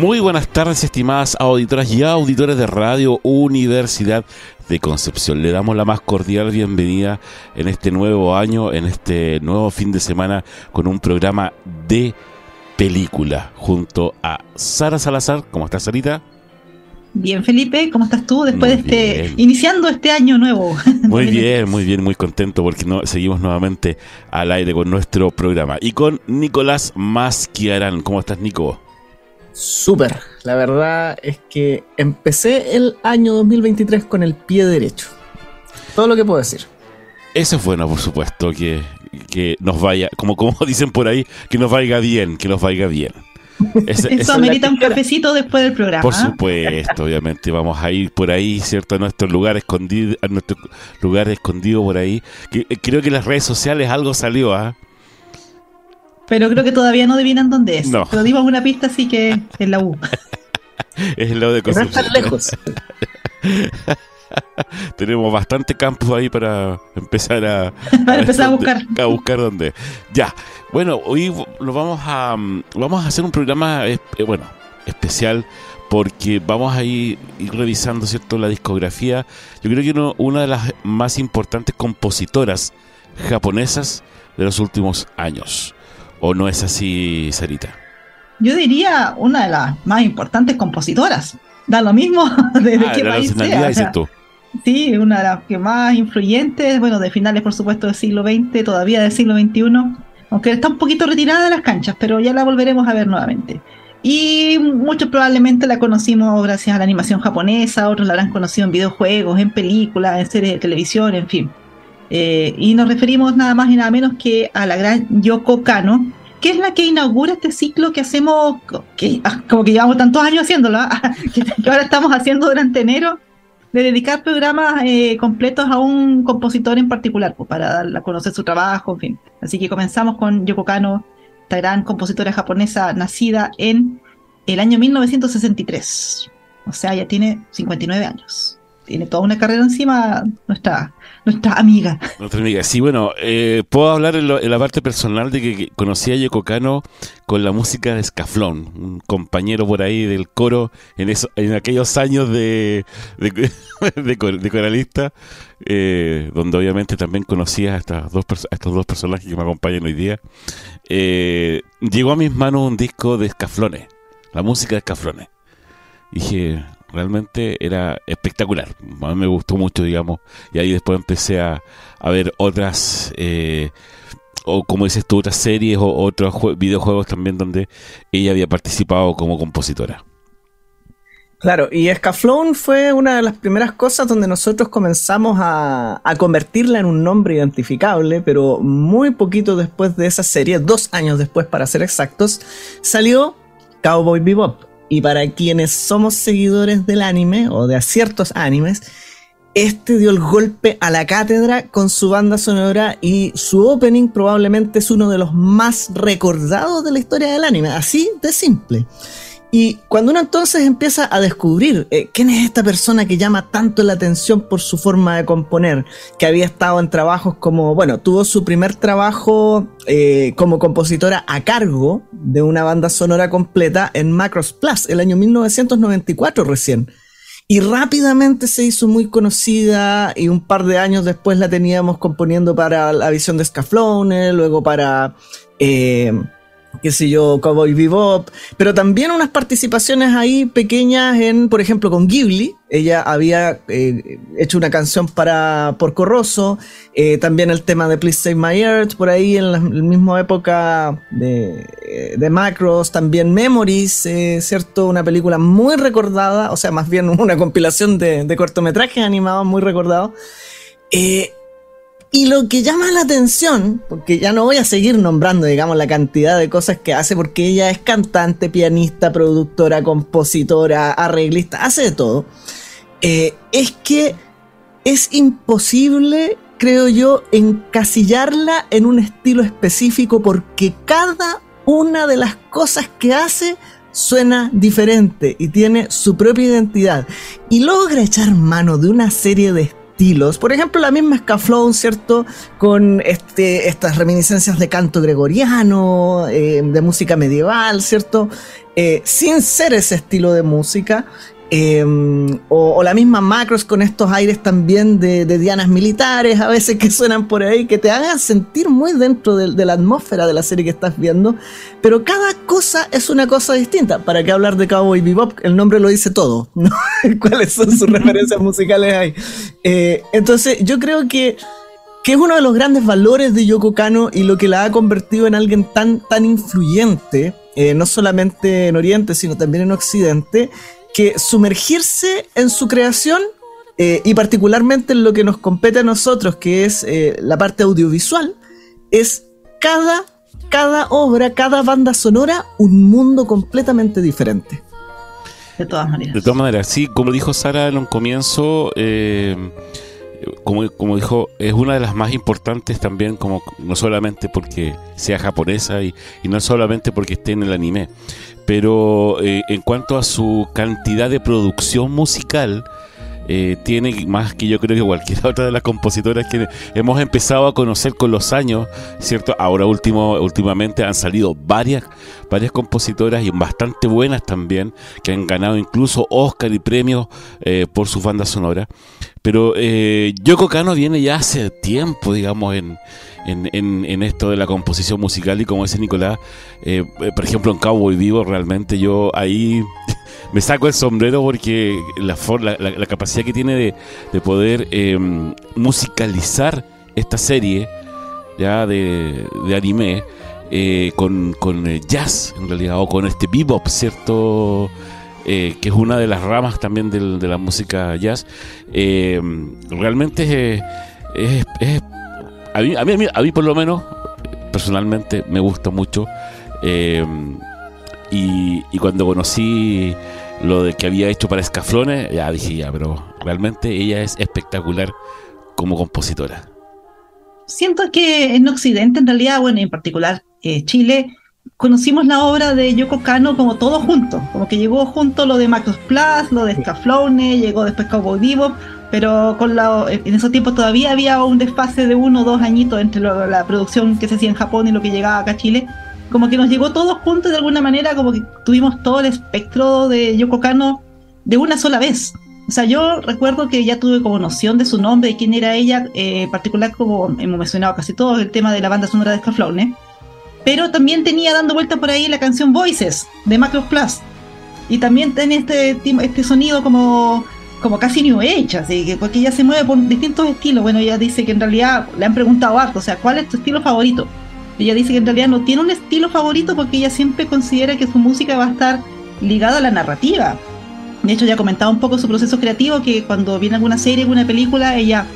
Muy buenas tardes, estimadas auditoras y auditores de Radio Universidad de Concepción. Le damos la más cordial bienvenida en este nuevo año, en este nuevo fin de semana, con un programa de película junto a Sara Salazar. ¿Cómo estás, Sarita? Bien, Felipe, ¿cómo estás tú después de este, iniciando este año nuevo? Muy bien, muy bien, muy contento porque no, seguimos nuevamente al aire con nuestro programa. Y con Nicolás Masquiarán. ¿Cómo estás, Nico? Súper. La verdad es que empecé el año 2023 con el pie derecho. Todo lo que puedo decir. Eso es bueno, por supuesto, que, que nos vaya, como, como dicen por ahí, que nos vaya bien, que nos vaya bien. Eso amerita un cafecito después del programa. Por supuesto, obviamente vamos a ir por ahí, ¿cierto? A nuestro lugar escondido, a nuestro lugar escondido por ahí. Que, eh, creo que en las redes sociales algo salió, ¿ah? Pero creo que todavía no adivinan dónde es. No. Pero dimos una pista, así que es la U. es el lado de Concepción. No lejos. Tenemos bastante campus ahí para empezar a, para empezar a buscar. A buscar dónde. Ya. Bueno, hoy lo vamos a vamos a hacer un programa eh, bueno, especial porque vamos a ir, revisando cierto la discografía. Yo creo que una de las más importantes compositoras japonesas de los últimos años. ¿O no es así, Sarita? Yo diría una de las más importantes compositoras. Da lo mismo desde ah, qué país sea. Sí, una de las que más influyentes, bueno, de finales por supuesto del siglo XX, todavía del siglo XXI, aunque está un poquito retirada de las canchas, pero ya la volveremos a ver nuevamente. Y muchos probablemente la conocimos gracias a la animación japonesa, otros la habrán conocido en videojuegos, en películas, en series de televisión, en fin. Eh, y nos referimos nada más y nada menos que a la gran Yoko Kano, que es la que inaugura este ciclo que hacemos, que, ah, como que llevamos tantos años haciéndolo, ¿ah? que, ahora estamos haciendo durante enero, de dedicar programas eh, completos a un compositor en particular, pues, para dar a conocer su trabajo, en fin. Así que comenzamos con Yoko Kano, esta gran compositora japonesa nacida en el año 1963. O sea, ya tiene 59 años. Tiene toda una carrera encima nuestra nuestra amiga. Nuestra amiga, sí, bueno, eh, puedo hablar en, la parte personal de que, conocí a Yoko Kano con la música de Scaflón, un compañero por ahí del coro en, eso, en aquellos años de, coralista, eh, donde obviamente también conocía a, estas dos, estos dos personajes que me acompañan hoy día. Eh, llegó a mis manos un disco de Scaflones, la música de Scaflones. Dije, realmente era espectacular. A mí me gustó mucho, digamos. Y ahí después empecé a, ver otras, eh, o como dices tú, otras series o otros videojuegos también donde ella había participado como compositora. Claro, y Escaflón fue una de las primeras cosas donde nosotros comenzamos a, a, convertirla en un nombre identificable, pero muy poquito después de esa serie, dos años después para ser exactos, salió Cowboy Bebop. Y para quienes somos seguidores del anime o de ciertos animes, este dio el golpe a la cátedra con su banda sonora y su opening probablemente es uno de los más recordados de la historia del anime, así de simple. Y cuando uno entonces empieza a descubrir eh, quién es esta persona que llama tanto la atención por su forma de componer, que había estado en trabajos como, bueno, tuvo su primer trabajo eh, como compositora a cargo de una banda sonora completa en Macros Plus, el año 1994 recién. y rápidamente se hizo muy conocida y un par de años después la teníamos componiendo para la visión de Scaflone, luego para... Eh, qué sé yo, Cowboy Bebop, pero también unas participaciones ahí pequeñas en, por ejemplo, con Ghibli. Ella había eh, hecho una canción para Porco Rosso, eh, también el tema de Please Save My Earth, por ahí en la, misma época de, eh, de, Macros, también Memories, ¿cierto? Una película muy recordada, o sea, más bien una compilación de, de cortometrajes animados muy recordados. Y lo que llama la atención, porque ya no voy a seguir nombrando, digamos, la cantidad de cosas que hace, porque ella es cantante, pianista, productora, compositora, arreglista, hace de todo, eh, es que es imposible, creo yo, encasillarla en un estilo específico, porque cada una de las cosas que hace suena diferente y tiene su propia identidad. Y logra echar mano de una serie de por ejemplo, la misma Scaflón, ¿cierto? Con este, estas reminiscencias de canto gregoriano, eh, de música medieval, ¿cierto? Eh, sin ser ese estilo de música, Em, o, la misma Macros con estos aires también de, dianas militares, a veces que suenan por ahí, que te hagan sentir muy dentro de, la atmósfera de la serie que estás viendo. Pero cada cosa es una cosa distinta. ¿Para qué hablar de Cowboy Bebop? El nombre lo dice todo. ¿Cuáles son sus referencias musicales ahí? Eh, entonces, yo creo que, que es uno de los grandes valores de Yoko Kano y lo que la ha convertido en alguien tan, tan influyente, eh, no solamente en Oriente, sino también en Occidente que sumergirse en su creación eh, y particularmente en lo que nos compete a nosotros, que es eh, la parte audiovisual, es cada, cada obra, cada banda sonora, un mundo completamente diferente. De todas maneras. De todas maneras, sí, como dijo Sara en un comienzo, eh, como, como, dijo, es una de las más importantes también, como no solamente porque sea japonesa y, y no solamente porque esté en el anime, pero eh, en cuanto a su cantidad de producción musical, eh, tiene más que yo creo que cualquier otra de las compositoras que hemos empezado a conocer con los años, ¿cierto? Ahora último, últimamente han salido varias, varias compositoras y bastante buenas también, que han ganado incluso Oscar y premios eh, por su banda sonora. Pero eh, Yoko Kano viene ya hace tiempo, digamos, en, en, esto de la composición musical y como dice Nicolás, eh, por ejemplo en Cowboy Vivo, realmente yo ahí me saco el sombrero porque la, la, la capacidad que tiene de, poder em, musicalizar esta serie ya de, de anime eh, con, con jazz en realidad o con este bebop, ¿cierto? Eh, que es una de las ramas también de la música jazz, eh, realmente es, a, mí, a, mí, a, mí, por lo menos, personalmente, me gusta mucho. Eh, y, y, cuando conocí lo de que había hecho para Escaflones, ya dije, ya, pero realmente ella es espectacular como compositora. Siento que en Occidente, en realidad, bueno, en particular Chile, conocimos la obra de Yoko Kano como todo junto, como que llegó junto lo de Macros Plus, lo de Scaflone, llegó después Cowboy Vivo, pero con la, en esos tiempos todavía había un desfase de uno o dos añitos entre la producción que se hacía en Japón y lo que llegaba acá a Chile. Como que nos llegó todo junto de alguna manera, como que tuvimos todo el espectro de Yoko Kano de una sola vez. O sea, yo recuerdo que ya tuve como noción de su nombre y quién era ella, eh, en particular como hemos mencionado casi todo, el tema de la banda sonora de Scaflone pero también tenía dando vuelta por ahí la canción Voices de Macros Plus. Y también tiene este, este sonido como, como casi New Age, así que porque ella se mueve por distintos estilos. Bueno, ella dice que en realidad le han preguntado harto, o sea, ¿cuál es tu estilo favorito? Ella dice que en realidad no tiene un estilo favorito porque ella siempre considera que su música va a estar ligada a la narrativa. De hecho, ya comentaba un poco su proceso creativo, que cuando viene alguna serie, alguna película, ella,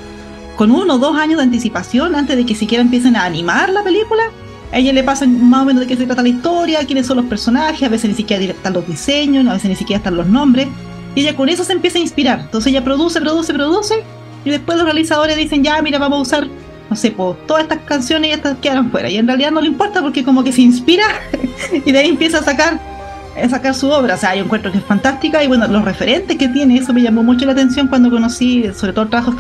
con uno o dos años de anticipación, antes de que siquiera empiecen a animar la película, a ella le pasa más o menos de qué se trata la historia, quiénes son los personajes, a veces ni siquiera están los diseños, a veces ni siquiera están los nombres. Y ella con eso se empieza a inspirar. Entonces ella produce, produce, produce. Y después los realizadores dicen, ya, mira, vamos a usar, no sé, pues, todas estas canciones y estas quedan fuera. Y en realidad no le importa porque como que se inspira y de ahí empieza a sacar, a sacar su obra. O sea, yo encuentro que es fantástica y bueno, los referentes que tiene, eso me llamó mucho la atención cuando conocí, sobre todo el trabajo de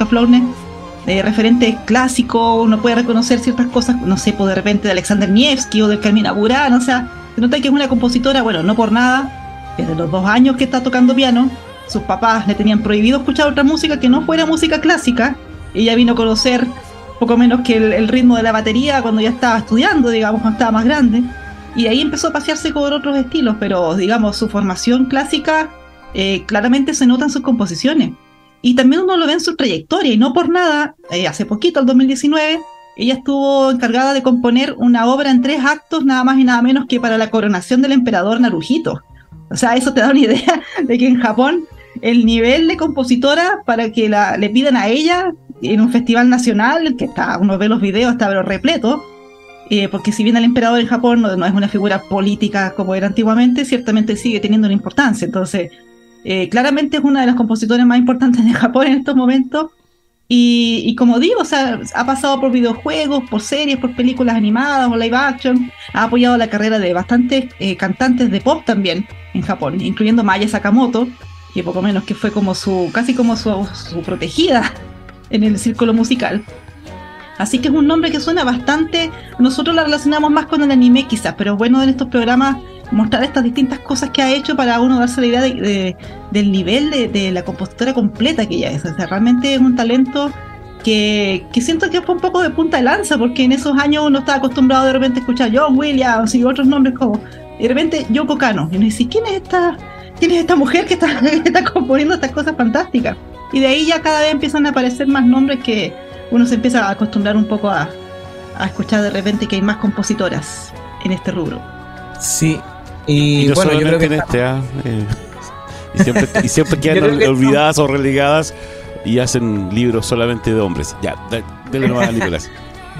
de referente clásico, uno puede reconocer ciertas cosas, no sé, pues de repente de Alexander Nievsky o de Carmina Burán, o sea, se nota que es una compositora, bueno, no por nada, desde los dos años que está tocando piano, sus papás le tenían prohibido escuchar otra música que no fuera música clásica. Ella vino a conocer poco menos que el, ritmo de la batería cuando ya estaba estudiando, digamos, cuando estaba más grande. Y ahí empezó a pasearse con otros estilos, pero digamos, su formación clásica eh, claramente se nota en sus composiciones. Y también uno lo ve en su trayectoria, y no por nada, eh, hace poquito, el 2019, ella estuvo encargada de componer una obra en tres actos, nada más y nada menos que para la coronación del emperador Naruhito. O sea, eso te da una idea de que en Japón el nivel de compositora para que la, le pidan a ella en un festival nacional, que está, uno ve los videos, está pero repleto, eh, porque si bien el emperador en Japón no, es una figura política como era antiguamente, ciertamente sigue teniendo una importancia. Entonces, eh, claramente es una de las compositoras más importantes de Japón en estos momentos. Y, como digo, ha pasado por videojuegos, por series, por películas animadas o live action. Ha apoyado la carrera de bastantes eh, cantantes de pop también en Japón, incluyendo Maya Sakamoto, que poco menos que fue como su, casi como su, su protegida en el círculo musical. Así que es un nombre que suena bastante. Nosotros la relacionamos más con el anime, quizás, pero bueno en estos programas mostrar estas distintas cosas que ha hecho para uno darse la idea de, del nivel de, la compositora completa que ella es. O sea, realmente es un talento que, que, siento que fue un poco de punta de lanza, porque en esos años uno estaba acostumbrado de repente a escuchar John Williams y otros nombres como. de repente Yoko Kano. Y uno dice, ¿quién es esta, quién es esta mujer que está, que está componiendo estas cosas fantásticas? Y de ahí ya cada vez empiezan a aparecer más nombres que uno se empieza a acostumbrar un poco a, escuchar de repente que hay más compositoras en este rubro. Sí, y, bueno, yo creo que en este, ah, eh, y siempre, quedan olvidadas o relegadas y hacen libros solamente de hombres. Ya, dale nomás a Nicolás.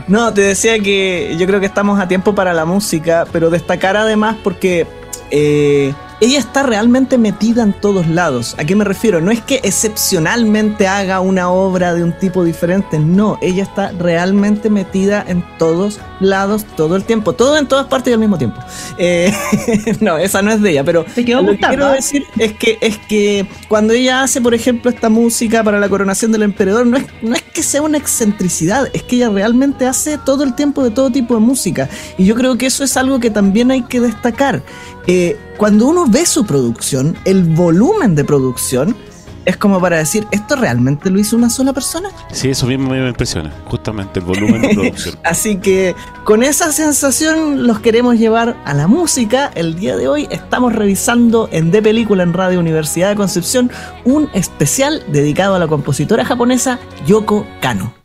No, te decía que yo creo que estamos a tiempo para la música, pero destacar además porque eh, ella está realmente metida en todos lados. ¿A qué me refiero? No es que excepcionalmente haga una obra de un tipo diferente, no, ella está realmente metida en todos lados todo el tiempo, todo en todas partes y al mismo tiempo. Eh, no, esa no es de ella, pero lo que quiero decir es que es que cuando ella hace, por ejemplo, esta música para la coronación del emperador, no es, no es que sea una excentricidad, es que ella realmente hace todo el tiempo de todo tipo de música. Y yo creo que eso es algo que también hay que destacar. Eh, cuando uno ve su producción, el volumen de producción, es como para decir, ¿esto realmente lo hizo una sola persona? Sí, eso mismo me impresiona, justamente el volumen de producción. Así que con esa sensación los queremos llevar a la música. El día de hoy estamos revisando en De Película en Radio Universidad de Concepción un especial dedicado a la compositora japonesa Yoko Kano.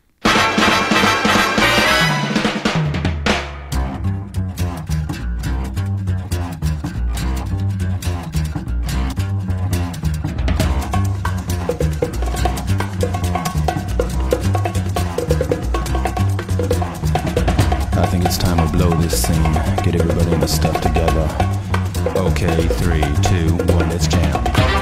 Okay, three, two, one, It's jam.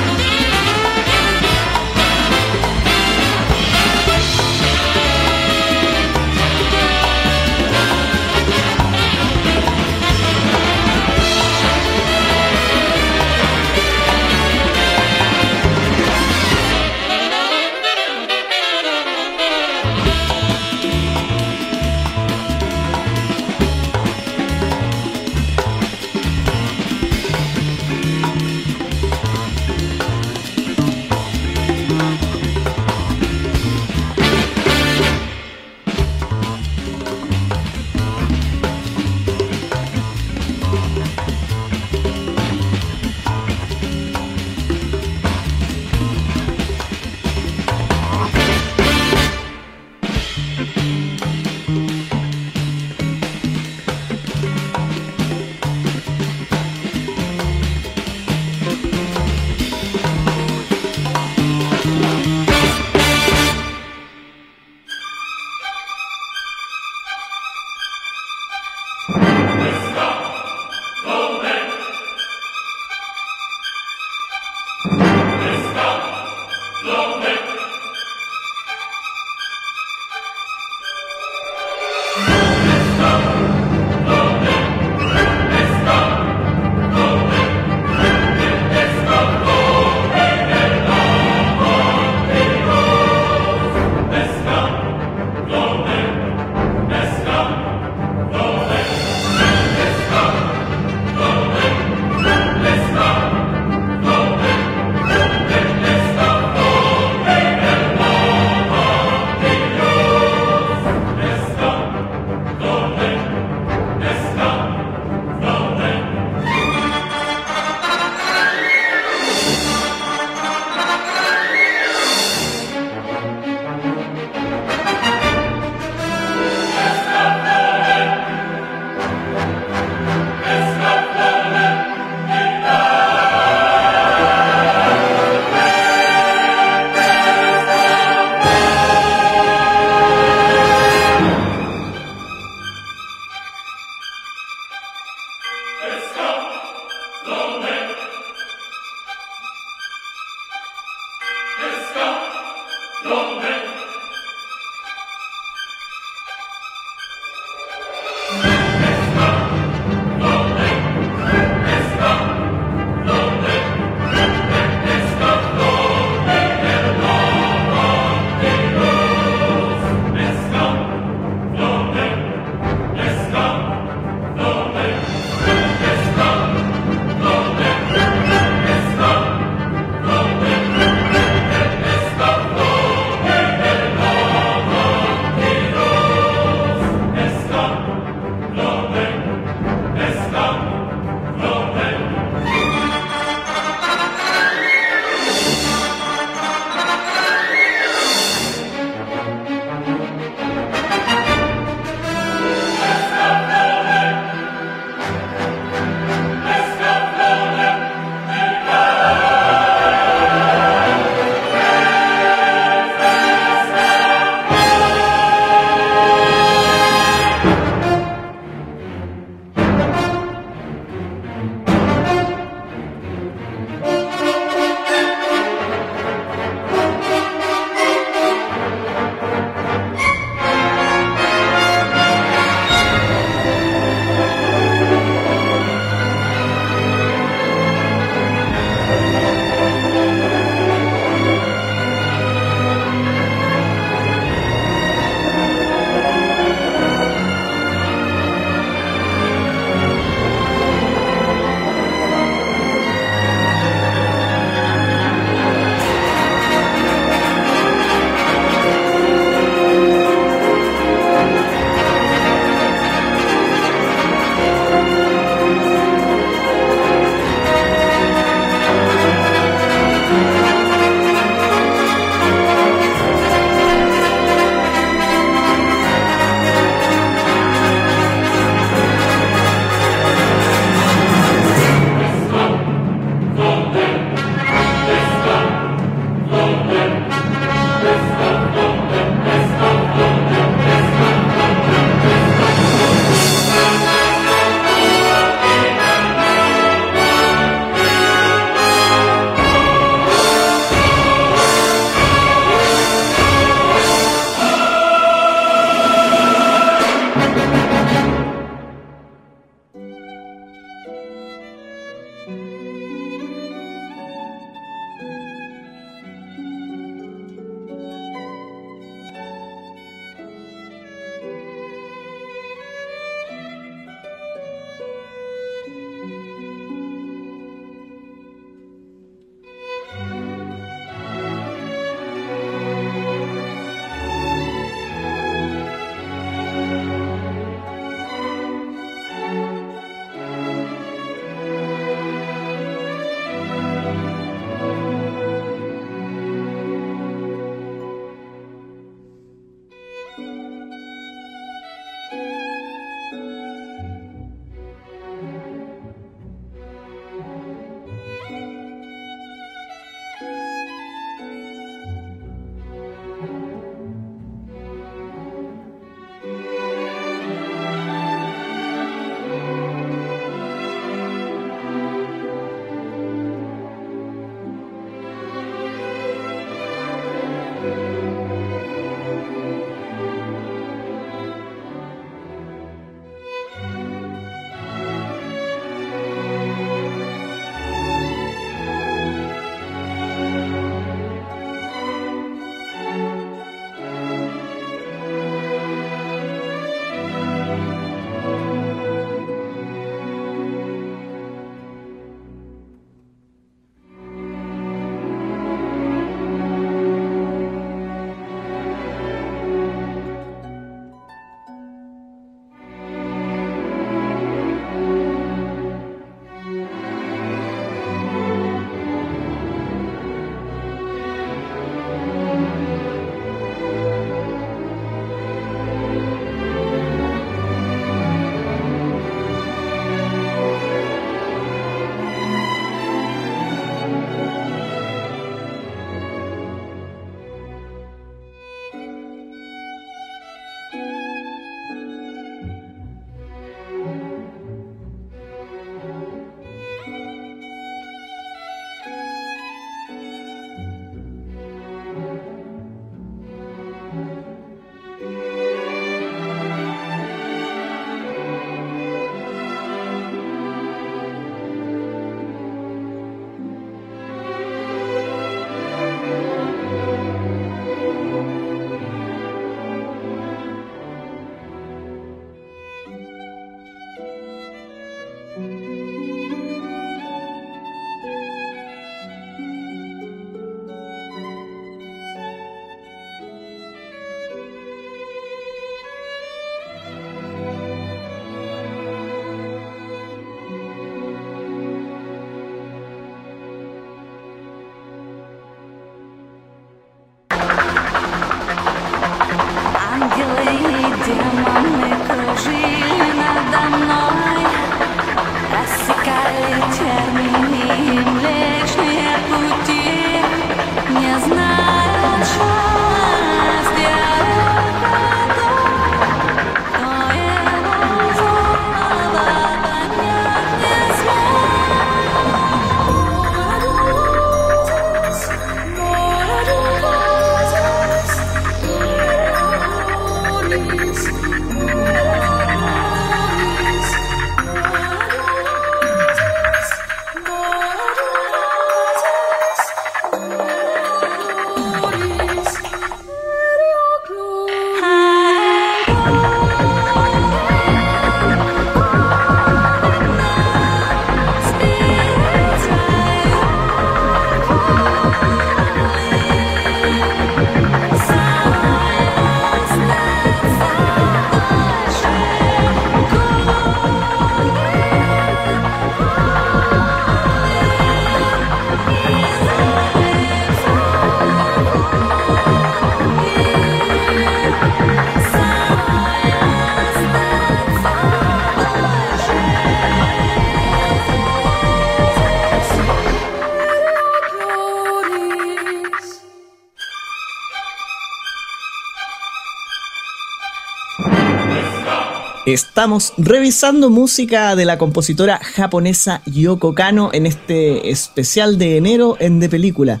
Estamos revisando música de la compositora japonesa Yoko Kano en este especial de enero en De Película.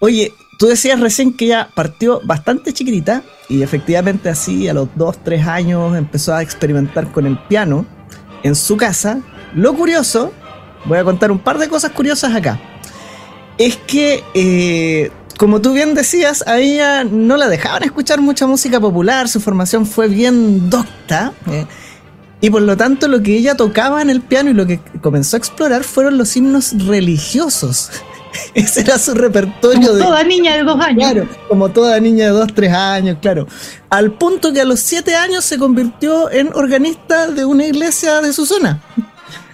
Oye, tú decías recién que ella partió bastante chiquitita y efectivamente así a los 2, 3 años empezó a experimentar con el piano en su casa. Lo curioso, voy a contar un par de cosas curiosas acá, es que eh, como tú bien decías, a ella no la dejaban escuchar mucha música popular, su formación fue bien docta. Eh, y por lo tanto, lo que ella tocaba en el piano y lo que comenzó a explorar fueron los himnos religiosos. Ese era su repertorio. Como toda niña de dos años. Claro, como toda niña de dos, tres años, claro. Al punto que a los siete años se convirtió en organista de una iglesia de su zona.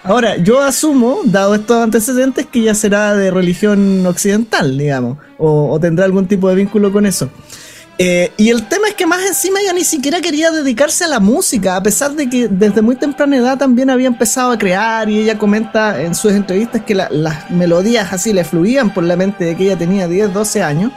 Ahora, yo asumo, dado estos antecedentes, que ella será de religión occidental, digamos, o tendrá algún tipo de vínculo con eso. Eh, y el tema es que más encima ella ni siquiera quería dedicarse a la música, a pesar de que desde muy temprana edad también había empezado a crear y ella comenta en sus entrevistas que las melodías así le fluían por la mente de que ella tenía 10, 12 años.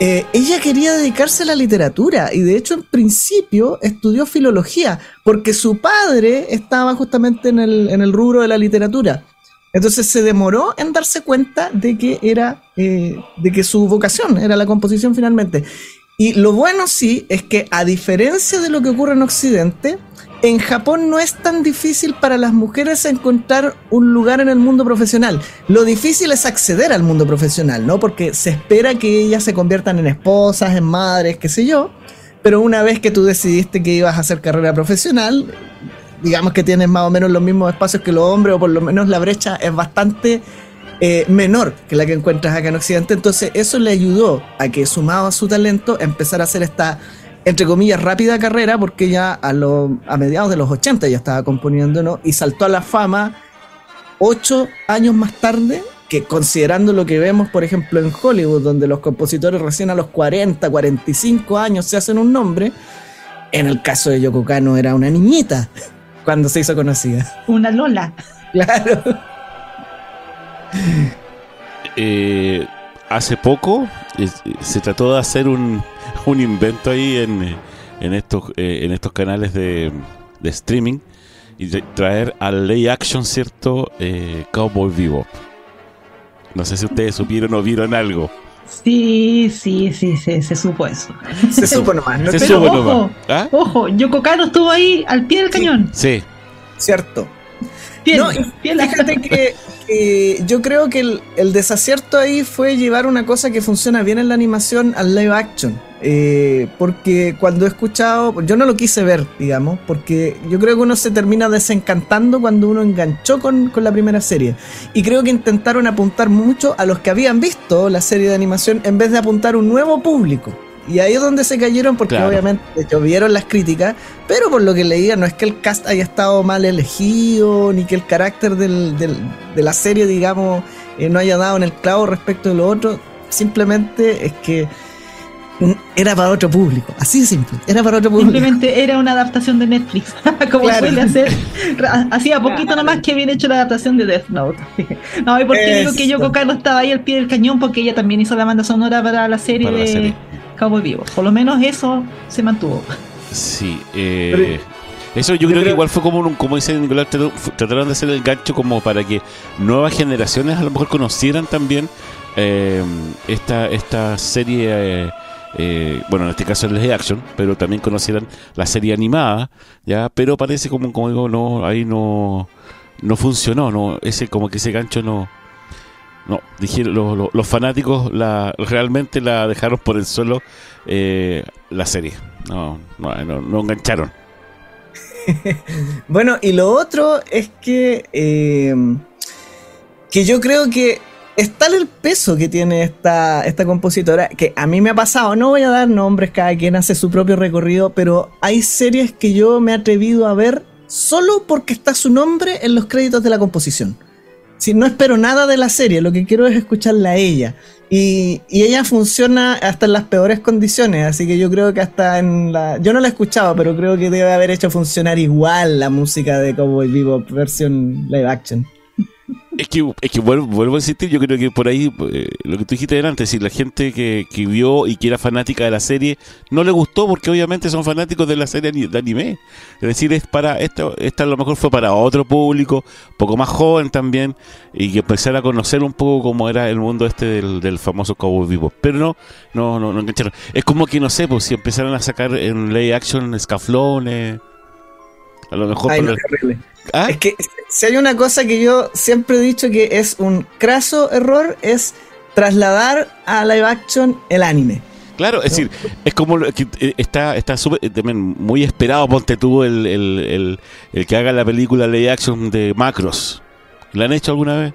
Eh, ella quería dedicarse a la literatura y de hecho en principio estudió filología porque su padre estaba justamente en el, en el rubro de la literatura. Entonces se demoró en darse cuenta de que era, eh, de que su vocación era la composición finalmente. Y lo bueno sí es que a diferencia de lo que ocurre en Occidente, en Japón no es tan difícil para las mujeres encontrar un lugar en el mundo profesional. Lo difícil es acceder al mundo profesional, ¿no? Porque se espera que ellas se conviertan en esposas, en madres, qué sé yo. Pero una vez que tú decidiste que ibas a hacer carrera profesional, digamos que tienes más o menos los mismos espacios que los hombres, o por lo menos la brecha es bastante eh, menor que la que encuentras acá en Occidente. Entonces eso le ayudó a que, sumado a su talento, empezar a hacer esta, entre comillas, rápida carrera, porque ya a, a mediados de los 80 ya estaba componiendo, ¿no? Y saltó a la fama ocho años más tarde, que considerando lo que vemos, por ejemplo, en Hollywood, donde los compositores recién a los 40, 45 años se hacen un nombre, en el caso de Yoko Kano era una niñita cuando se hizo conocida. Una Lola. Claro. Eh, hace poco se trató de hacer un, un invento ahí en, en estos, eh, en estos canales de, de, streaming y traer al lay action, ¿cierto? Eh, Cowboy Vivo. No sé si ustedes supieron o vieron algo. Sí, sí, sí, se, se supo eso. Se supo nomás. se supo ojo, nomás. ¿Ah? Ojo, Yoko Kano estuvo ahí al pie del cañón. Sí. Cierto. no, fíjate que yo creo que el, desacierto ahí fue llevar una cosa que funciona bien en la animación al live action. Eh, porque cuando he escuchado, yo no lo quise ver, digamos, porque yo creo que uno se termina desencantando cuando uno enganchó con, con la primera serie. Y creo que intentaron apuntar mucho a los que habían visto la serie de animación en vez de apuntar un nuevo público. Y ahí es donde se cayeron porque obviamente llovieron las críticas, pero por lo que leía no es que el cast haya estado mal elegido, ni que el carácter del, de la serie, digamos, eh, no haya dado en el clavo respecto de lo otro, simplemente es que era para otro público, así de simple, era para otro público. Simplemente era una adaptación de Netflix, como suele hacer. Hacía poquito nomás que había hecho la adaptación de Death Note. no, y porque digo que Yoko Kano estaba ahí al pie del cañón, porque ella también hizo la banda sonora para la serie de Cowboy Vivo. Por lo menos eso se mantuvo. Sí, eh, eso yo creo que igual fue como, un, como dice Nicolás, trataron de hacer el gancho como para que nuevas generaciones a lo mejor conocieran también eh, esta, esta serie eh, bueno, en este caso es de action, pero también conocieran la serie animada, ya, pero parece como, como digo, no, ahí no, no funcionó, no, ese como que ese gancho no, no, dijeron los fanáticos la, realmente la dejaron por el suelo eh, la serie, no, no, no, engancharon. bueno, y lo otro es que eh, que yo creo que es tal el peso que tiene esta, esta compositora que a mí me ha pasado, no voy a dar nombres, cada quien hace su propio recorrido, pero hay series que yo me he atrevido a ver solo porque está su nombre en los créditos de la composición. Si no espero nada de la serie, lo que quiero es escucharla a ella. Y, y, ella funciona hasta en las peores condiciones, así que yo creo que hasta en la... Yo no la he escuchado, pero creo que debe haber hecho funcionar igual la música de Cowboy Vivo versión live action. Es que, es que vuelvo, a insistir, yo creo que por ahí, eh, lo que tú dijiste delante, si la gente que, que, vio y que era fanática de la serie no le gustó porque obviamente son fanáticos de la serie de anime. Es decir, es para esta, esta a lo mejor fue para otro público, poco más joven también, y que empezar a conocer un poco cómo era el mundo este del, famoso Cowboy Vivo. Pero no, no, no, no engancharon. Es como que no sé, pues si empezaron a sacar en lay action escaflones. A lo mejor. ¿Ah? Es que si hay una cosa que yo siempre he dicho que es un craso error, es trasladar a live action el anime. Claro, es decir, es como que eh, está, está eh, también muy esperado, ponte tú el, el, el, que haga la película live action de Macros. ¿La han hecho alguna vez?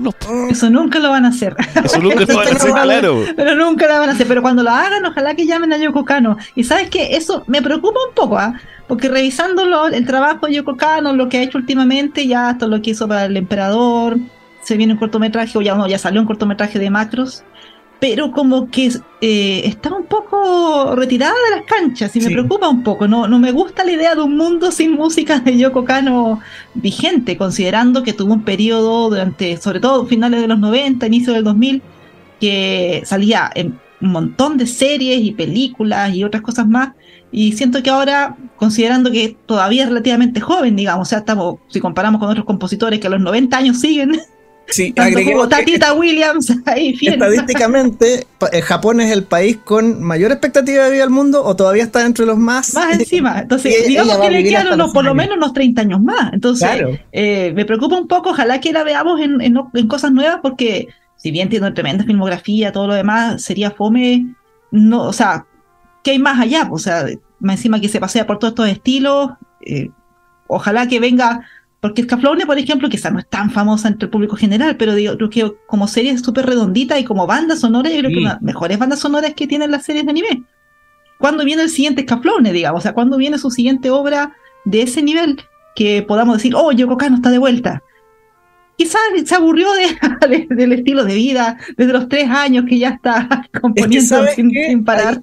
No. Eso nunca lo van a hacer. Eso nunca lo van a hacer, claro. Pero nunca lo van a hacer. Pero cuando lo hagan, ojalá que llamen a Yoko Kano. Y sabes que eso me preocupa un poco, ¿ah? Porque revisándolo, el trabajo de Yoko Kano, lo que ha hecho últimamente, ya todo lo que hizo para el emperador, se viene un cortometraje, o ya no, ya salió un cortometraje de Macros, pero como que eh, está un poco retirada de las canchas y me preocupa un poco. No, no me gusta la idea de un mundo sin música de Yoko Kano vigente, considerando que tuvo un periodo durante, sobre todo finales de los 90, inicio del 2000, que salía en un montón de series y películas y otras cosas más y siento que ahora, considerando que todavía es relativamente joven, digamos, o sea, estamos, si comparamos con otros compositores que a los 90 años siguen, Sí, como Tatita Williams ahí Estadísticamente, eh, Japón es el país con mayor expectativa de vida del mundo o todavía está entre los más. Más encima. Entonces, digamos que le quedan por lo menos unos 30 años más. Entonces, eh, me preocupa un poco. Ojalá que la veamos en, en, cosas nuevas porque, si bien tiene tremenda filmografía, todo lo demás, sería fome. No, o sea, ¿qué hay más allá? O sea, más encima que se pasea por todos estos estilos, eh, ojalá que venga, porque Scaflowne, por ejemplo, quizá no es tan famosa entre el público general, pero digo, creo que como serie es súper redondita y como banda sonora, yo creo que una de las mejores bandas sonoras que tienen las series de anime. ¿Cuándo viene el siguiente Scaflowne, digamos? O sea, ¿cuándo viene su siguiente obra de ese nivel que podamos decir, oh, Yoko Kano está de vuelta? Quizás se aburrió de, del estilo de vida desde los tres años que ya está componiendo sin, parar. Ahí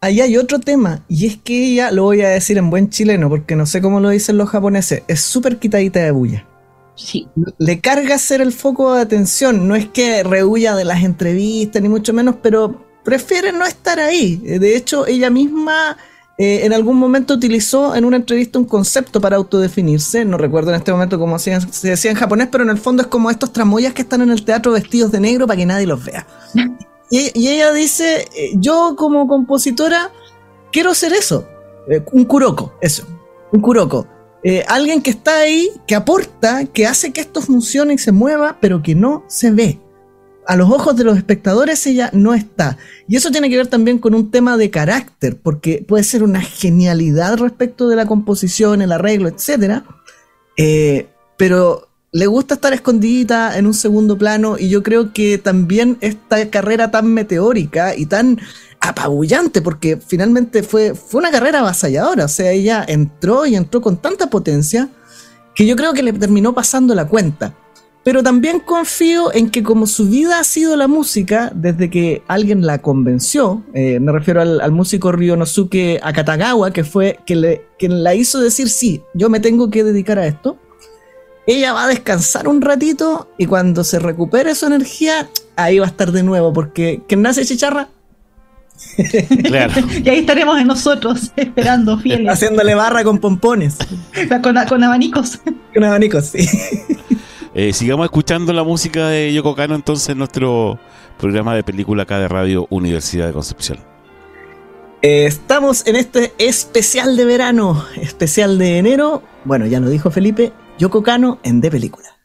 hay otro tema, y es que ella, lo voy a decir en buen chileno, porque no sé cómo lo dicen los japoneses, es súper quitadita de bulla. Sí. Le carga ser el foco de atención, no es que rehuya de las entrevistas, ni mucho menos, pero prefiere no estar ahí. De hecho, ella misma eh, en algún momento utilizó en una entrevista un concepto para autodefinirse, no recuerdo en este momento cómo se decía en japonés, pero en el fondo es como estos tramoyas que están en el teatro vestidos de negro para que nadie los vea. Y, ella dice, eh, yo como compositora quiero ser eso, eh, un kuroko, eso, un kuroko. Eh, alguien que está ahí, que aporta, que hace que esto funcione y se mueva, pero que no se ve. A los ojos de los espectadores ella no está. Y eso tiene que ver también con un tema de carácter, porque puede ser una genialidad respecto de la composición, el arreglo, etc. pero le gusta estar escondidita en un segundo plano y yo creo que también esta carrera tan meteórica y tan apabullante, porque finalmente fue, fue una carrera avasalladora, o sea, ella entró y entró con tanta potencia que yo creo que le terminó pasando la cuenta. Pero también confío en que como su vida ha sido la música, desde que alguien la convenció, eh, me refiero al, músico Ryonosuke Akatagawa, que fue quien, le, quien la hizo decir, sí, yo me tengo que dedicar a esto, ella va a descansar un ratito y cuando se recupere su energía, ahí va a estar de nuevo, porque ¿quién nace chicharra? Claro. y ahí estaremos nosotros esperando fieles. Haciéndole barra con pompones. con, abanicos. Con abanicos, sí. Eh, sigamos escuchando la música de Yoko Kano entonces en nuestro programa de película acá de Radio Universidad de Concepción. estamos en este especial de verano, especial de enero. Bueno, ya lo dijo Felipe, Yoko Kano en De Película.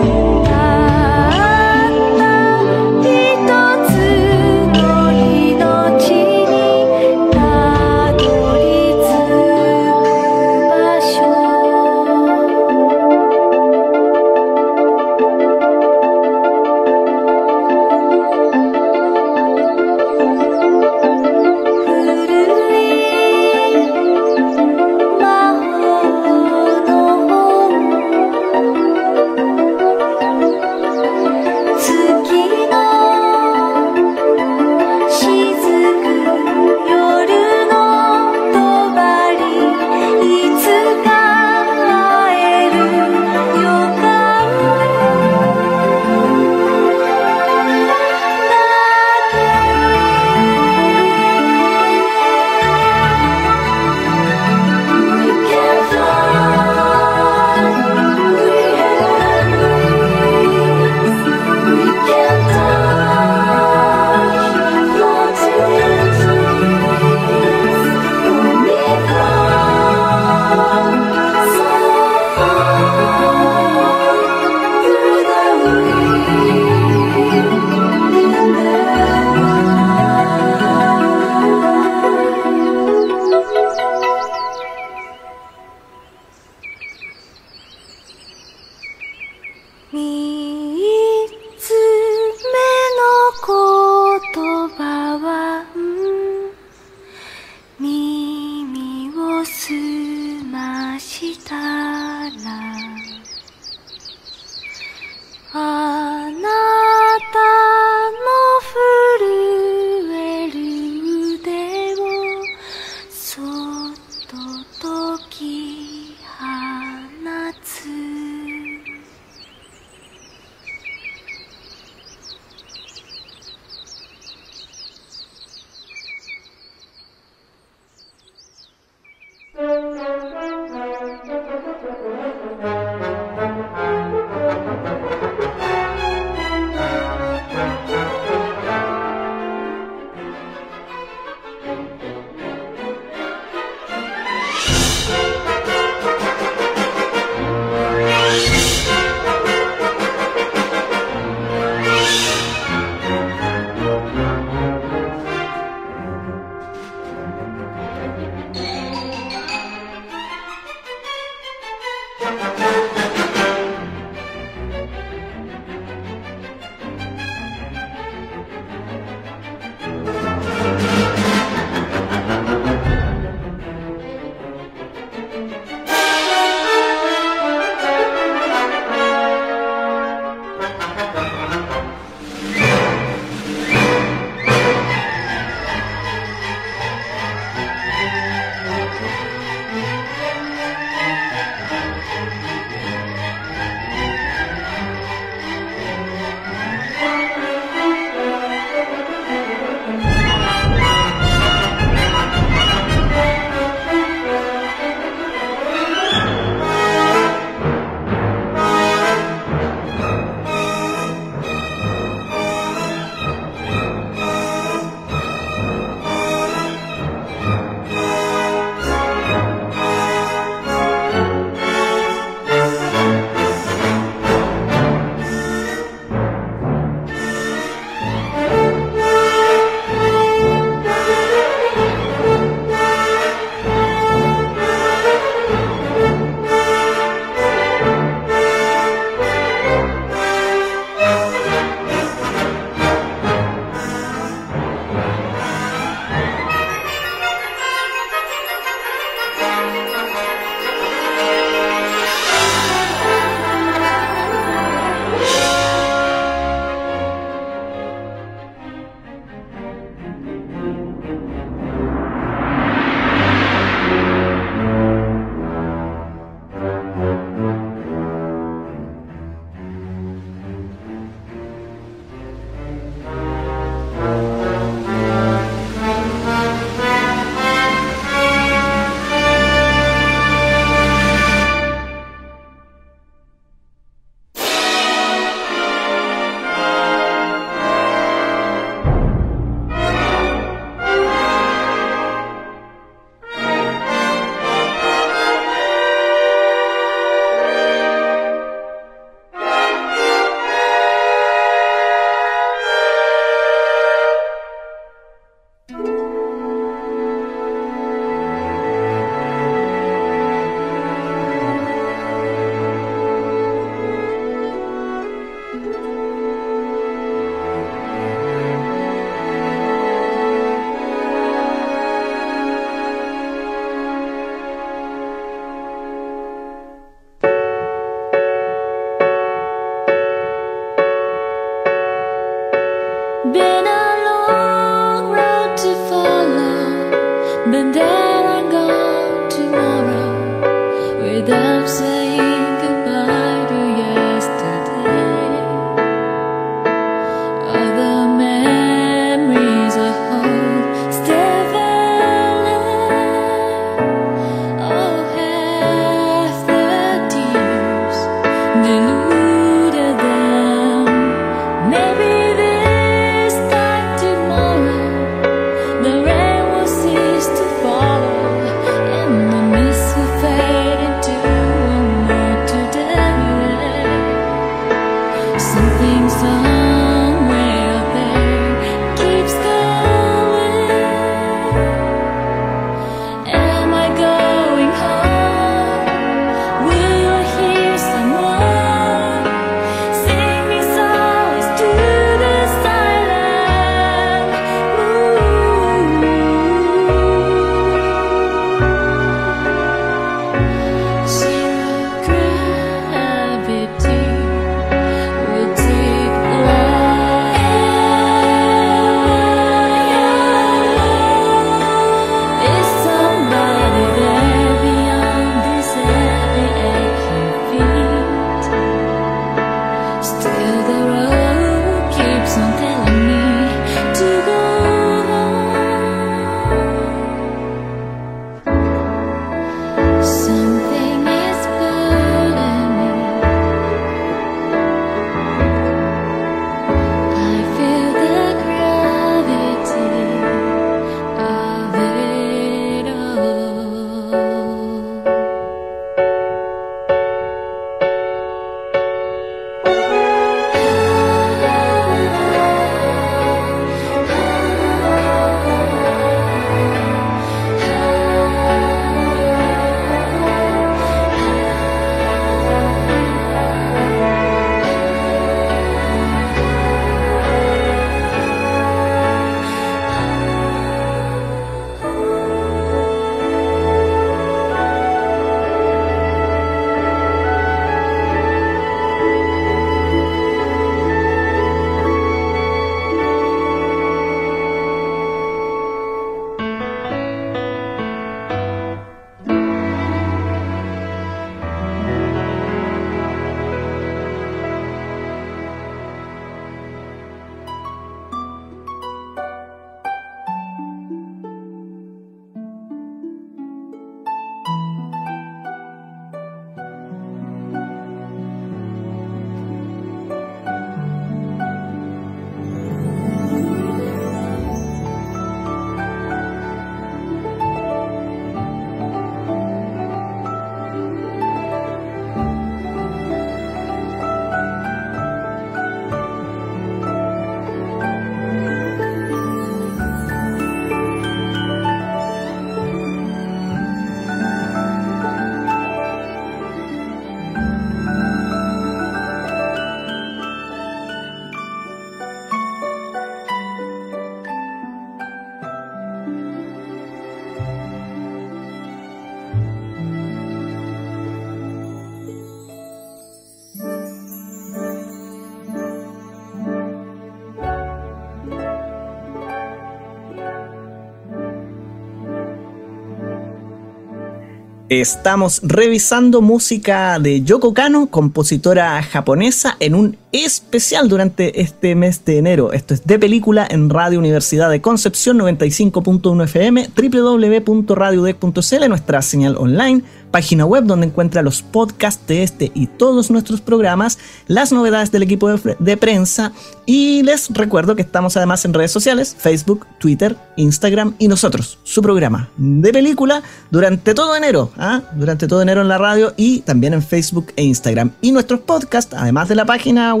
Estamos revisando música de Yoko Kano, compositora japonesa, en un especial durante este mes de enero. Esto es de película en Radio Universidad de Concepción 95.1 FM, www.radiodec.cl, nuestra señal online página web donde encuentra los podcasts de este y todos nuestros programas, las novedades del equipo de, prensa y les recuerdo que estamos además en redes sociales, Facebook, Twitter, Instagram y nosotros, su programa de película durante todo enero, ¿ah? durante todo enero en la radio y también en Facebook e Instagram. Y nuestros podcasts, además de la página web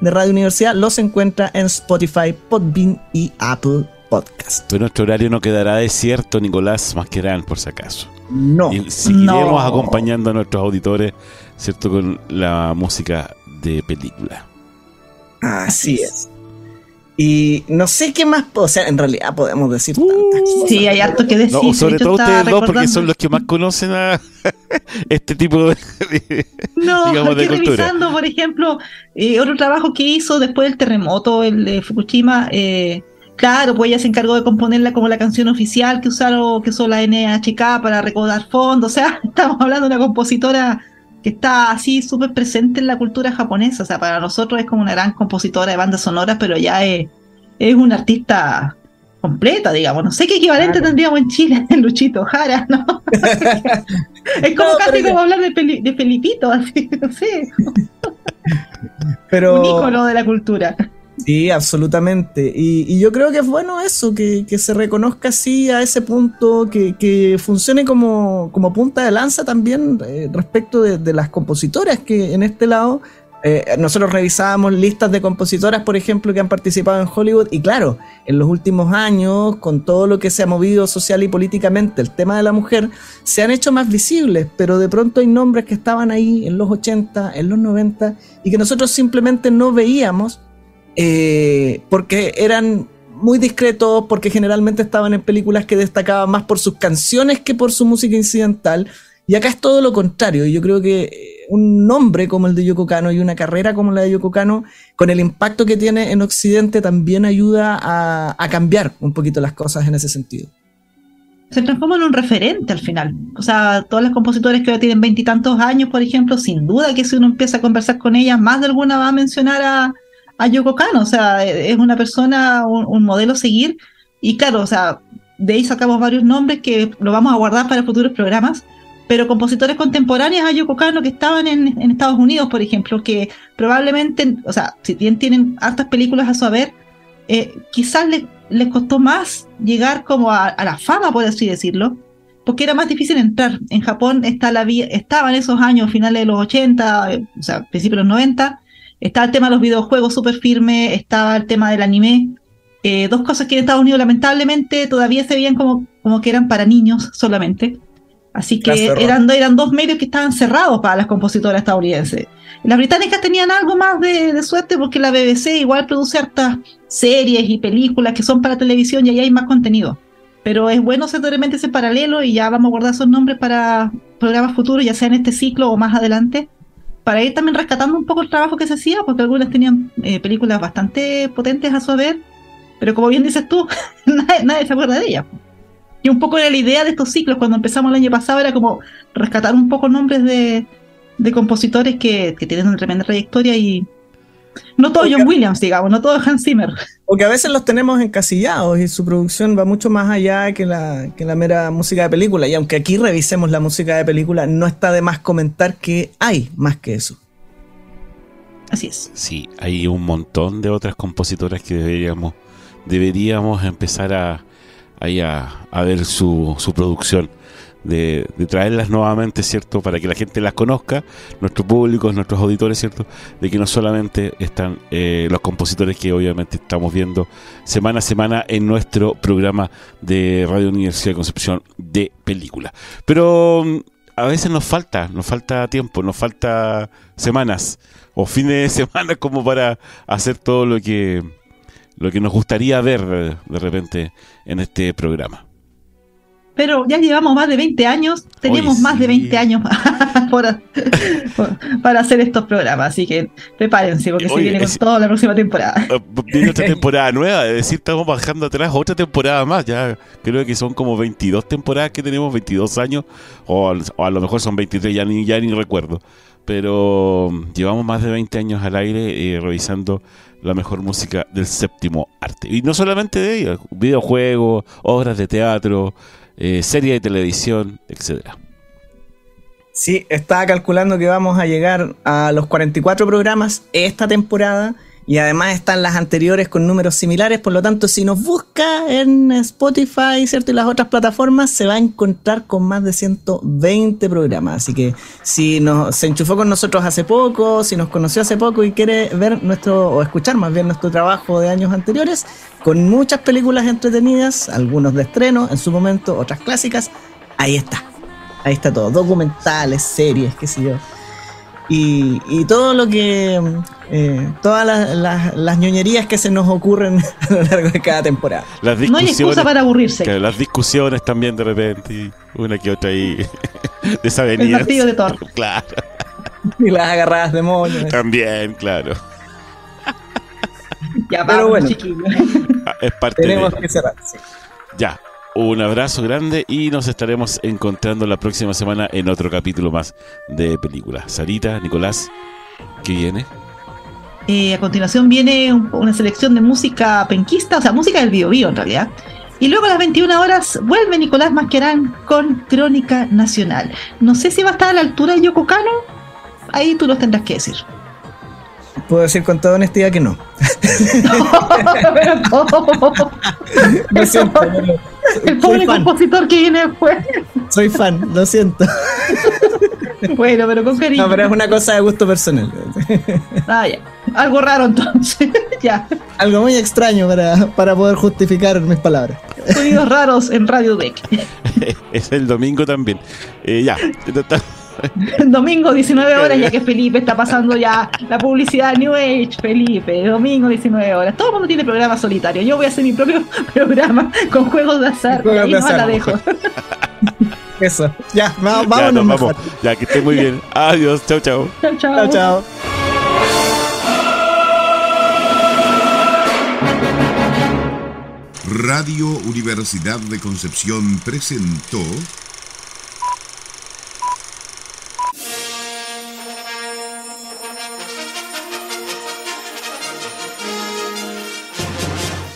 de Radio Universidad, los encuentra en Spotify, Podbean y Apple Podcast. Pero nuestro horario no quedará desierto, Nicolás Masquerán, por si acaso. No. Y seguiremos acompañando a nuestros auditores, ¿cierto? Con la música de película. Así es. Y no sé qué más, o sea, en realidad podemos decir uh, Sí, hay harto que decir. sobre todo ustedes dos, porque son los que más conocen a. este tipo de, no, digamos, de revisando, por ejemplo, eh, otro trabajo que hizo después del terremoto, el de Fukushima, eh, claro, pues ella se encargó de componerla como la canción oficial que usaron, que usó la NHK para recaudar fondos, o sea, estamos hablando de una compositora que está así súper presente en la cultura japonesa, o sea, para nosotros es como una gran compositora de bandas sonoras, pero ya es, es una artista completa, digamos. No sé qué equivalente tendríamos en Chile en Luchito Jara, ¿no? es como casi como hablar de, de Felipito, así, no sé. Pero... Un ícono de la cultura. Sí, absolutamente. Y, yo creo que es bueno eso, que, se reconozca así a ese punto, que, funcione como, punta de lanza también eh, respecto de, las compositoras que en este lado eh, nosotros revisábamos listas de compositoras, por ejemplo, que han participado en Hollywood y claro, en los últimos años, con todo lo que se ha movido social y políticamente, el tema de la mujer, se han hecho más visibles, pero de pronto hay nombres que estaban ahí en los 80, en los 90 y que nosotros simplemente no veíamos eh, porque eran muy discretos, porque generalmente estaban en películas que destacaban más por sus canciones que por su música incidental. Y acá es todo lo contrario. Yo creo que eh, un nombre como el de Yoko Kano y una carrera como la de Yoko Kano, con el impacto que tiene en Occidente, también ayuda a, cambiar un poquito las cosas en ese sentido se transforma en un referente al final. O sea, todas las compositores que ahora tienen veintitantos años, por ejemplo, sin duda que si uno empieza a conversar con ellas, más de alguna va a mencionar a, a Yoko Kano, o sea, es una persona, un, modelo a seguir, y claro, o sea, de ahí sacamos varios nombres que lo vamos a guardar para futuros programas, pero compositores contemporáneos a Yoko Kano que estaban en, Estados Unidos, por ejemplo, que probablemente, o sea, si bien tienen hartas películas a su haber, eh, quizás les, costó más llegar como a, la fama, por así decirlo, porque era más difícil entrar. En Japón está la estaba en esos años, finales de los 80, eh, o sea, principios de los 90, estaba el tema de los videojuegos súper firme, estaba el tema del anime. Eh, dos cosas que en Estados Unidos lamentablemente todavía se veían como, como que eran para niños solamente. Así que eran, eran dos medios que estaban cerrados para las compositoras estadounidenses. Las británicas tenían algo más de, suerte porque la BBC igual produce hartas series y películas que son para televisión y ahí hay más contenido. Pero es bueno hacer realmente ese paralelo y ya vamos a guardar esos nombres para programas futuros, ya sea en este ciclo o más adelante, para ir también rescatando un poco el trabajo que se hacía, porque algunas tenían eh, películas bastante potentes a su haber, pero como bien dices tú, nadie, se acuerda de ellas. Y un poco era la idea de estos ciclos, cuando empezamos el año pasado, era como rescatar un poco nombres de, compositores que, que tienen una tremenda trayectoria y, no todo John Williams, digamos, no todo Hans Zimmer. Porque a veces los tenemos encasillados y su producción va mucho más allá que la, que la mera música de película. Y aunque aquí revisemos la música de película, no está de más comentar que hay más que eso. Así es. Sí, hay un montón de otras compositoras que deberíamos, deberíamos empezar a, a, ver su, su producción de, traerlas nuevamente, ¿cierto? Para que la gente las conozca, nuestro público, nuestros auditores, ¿cierto? De que no solamente están eh, los compositores que obviamente estamos viendo semana a semana en nuestro programa de Radio Universidad de Concepción de película. Pero mm, a veces nos falta, nos falta tiempo, nos falta semanas o fines de semana como para hacer todo lo que lo que nos gustaría ver de repente en este programa pero ya llevamos más de 20 años, tenemos más de 20 años para hacer estos programas, así que prepárense porque se viene con toda la próxima temporada. Eh, viene otra temporada nueva, es decir, estamos bajando atrás otra temporada más, ya creo que son como 22 temporadas que tenemos, 22 años, o, a lo mejor son 23, ya ni, ya ni recuerdo, pero llevamos más de 20 años al aire eh, revisando la mejor música del séptimo arte. Y no solamente de ella, videojuegos, obras de teatro, eh, serie de televisión, etcétera. Sí, estaba calculando que vamos a llegar a los 44 programas esta temporada y además están las anteriores con números similares, por lo tanto si nos busca en Spotify ¿cierto? y las otras plataformas se va a encontrar con más de 120 programas. Así que si nos, se enchufó con nosotros hace poco, si nos conoció hace poco y quiere ver nuestro, o escuchar más bien nuestro trabajo de años anteriores, con muchas películas entretenidas, algunos de estreno en su momento, otras clásicas, ahí está. Ahí está todo, documentales, series, qué sé yo. Y, y todo lo que eh, todas las, ñoñerías que se nos ocurren a lo largo de cada temporada. no hay excusa para aburrirse. las discusiones también de repente, una que otra ahí. de esa avenida. El martillo de Thor. Claro. Y las agarradas de moño. También, claro. Ya, Pero bueno, ah, es parte Tenemos que cerrar, sí. Ya, un abrazo grande y nos estaremos encontrando la próxima semana en otro capítulo más de película. Sarita, Nicolás, ¿qué viene? Eh, a continuación viene una selección de música penquista, o sea, música del bio, bio en realidad. Y luego a las 21 horas vuelve Nicolás Masquerán con Crónica Nacional. No sé si va a estar a la altura de Yoko Kano, ahí tú nos tendrás que decir. Puedo decir con toda honestidad que no. Lo siento. El pobre compositor que viene después. Soy fan, lo siento. Bueno, pero con cariño. No, pero es una cosa de gusto personal. Ah, ya. Algo raro entonces. ya. Algo muy extraño para, para poder justificar mis palabras. Sonidos raros en Radio Deck. es el domingo también. Eh, ya. Domingo 19 horas, ya que Felipe está pasando ya la publicidad New Age, Felipe, domingo 19 horas. Todo el mundo tiene programa solitario. Yo voy a hacer mi propio programa con juegos de azar. Y ahí no la dejo. Eso. Ya, vámonos. Ya, vamos. Ya, que esté muy bien. Adiós. Chao, chao. Chao, chao. chao. Radio Universidad de Concepción presentó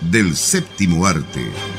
del séptimo arte.